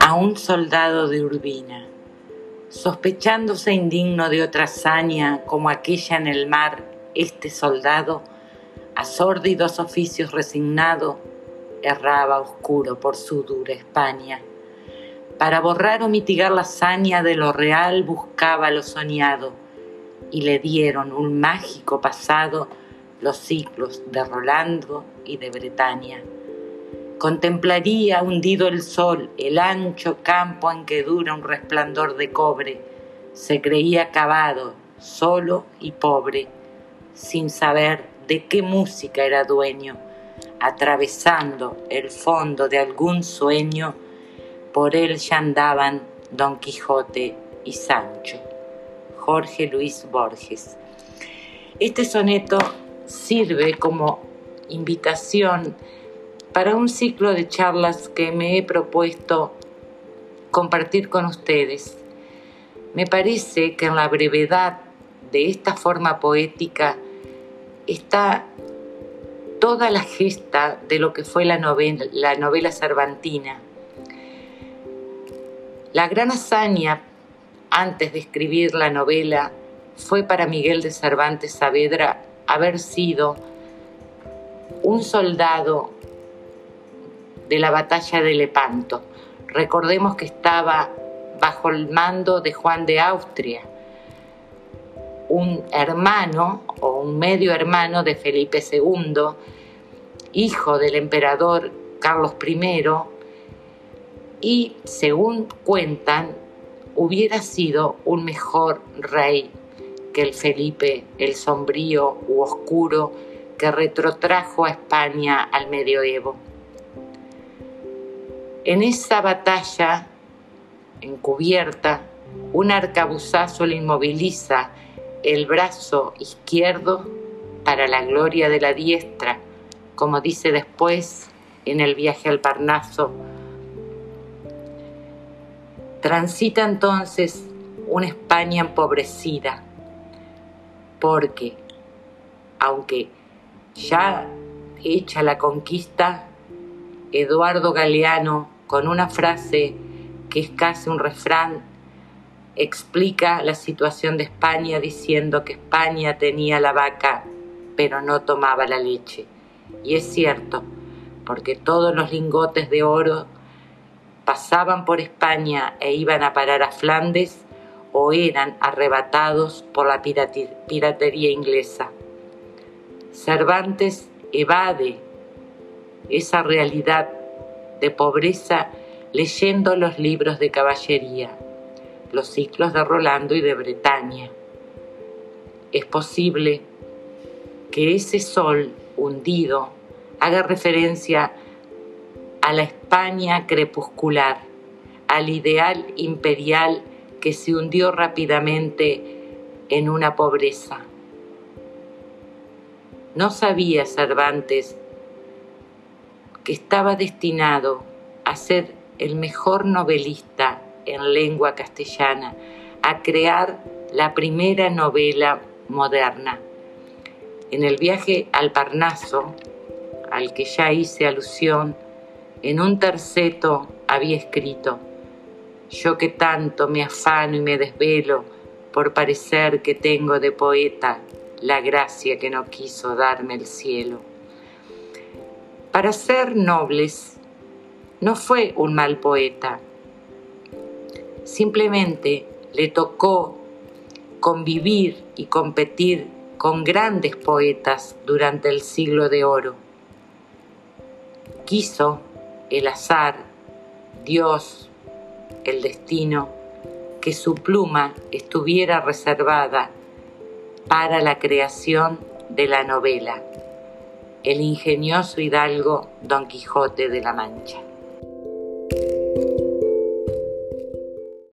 A un soldado de Urbina, sospechándose indigno de otra hazaña como aquella en el mar, este soldado, a sórdidos oficios resignado, erraba oscuro por su dura España. Para borrar o mitigar la hazaña de lo real buscaba lo soñado, y le dieron un mágico pasado los ciclos de Rolando y de Bretaña. Contemplaría hundido el sol el ancho campo en que dura un resplandor de cobre. Se creía cavado, solo y pobre, sin saber de qué música era dueño, atravesando el fondo de algún sueño, por él ya andaban Don Quijote y Sancho. Jorge Luis Borges. Este soneto sirve como invitación para un ciclo de charlas que me he propuesto compartir con ustedes. Me parece que en la brevedad de esta forma poética está toda la gesta de lo que fue la novela, la novela cervantina. La gran hazaña antes de escribir la novela fue para Miguel de Cervantes Saavedra haber sido un soldado de la batalla de Lepanto. Recordemos que estaba bajo el mando de Juan de Austria, un hermano o un medio hermano de Felipe II, hijo del emperador Carlos I, y según cuentan, hubiera sido un mejor rey el Felipe el sombrío u oscuro que retrotrajo a España al medioevo. En esa batalla encubierta, un arcabuzazo le inmoviliza el brazo izquierdo para la gloria de la diestra, como dice después en el viaje al Parnaso. Transita entonces una España empobrecida, porque aunque ya hecha la conquista, Eduardo Galeano con una frase que es casi un refrán, explica la situación de España diciendo que España tenía la vaca, pero no tomaba la leche. Y es cierto, porque todos los lingotes de oro pasaban por España e iban a parar a Flandes o eran arrebatados por la piratería inglesa. Cervantes evade esa realidad de pobreza leyendo los libros de caballería, los ciclos de Rolando y de Bretaña. Es posible que ese sol hundido haga referencia a la España crepuscular, al ideal imperial que se hundió rápidamente en una pobreza. No sabía Cervantes que estaba destinado a ser el mejor novelista en lengua castellana, a crear la primera novela moderna. En el viaje al Parnaso, al que ya hice alusión, en un terceto había escrito, yo que tanto me afano y me desvelo por parecer que tengo de poeta la gracia que no quiso darme el cielo. Para ser nobles, no fue un mal poeta. Simplemente le tocó convivir y competir con grandes poetas durante el siglo de oro. Quiso el azar, Dios, el destino, que su pluma estuviera reservada para la creación de la novela el ingenioso hidalgo Don Quijote de la Mancha.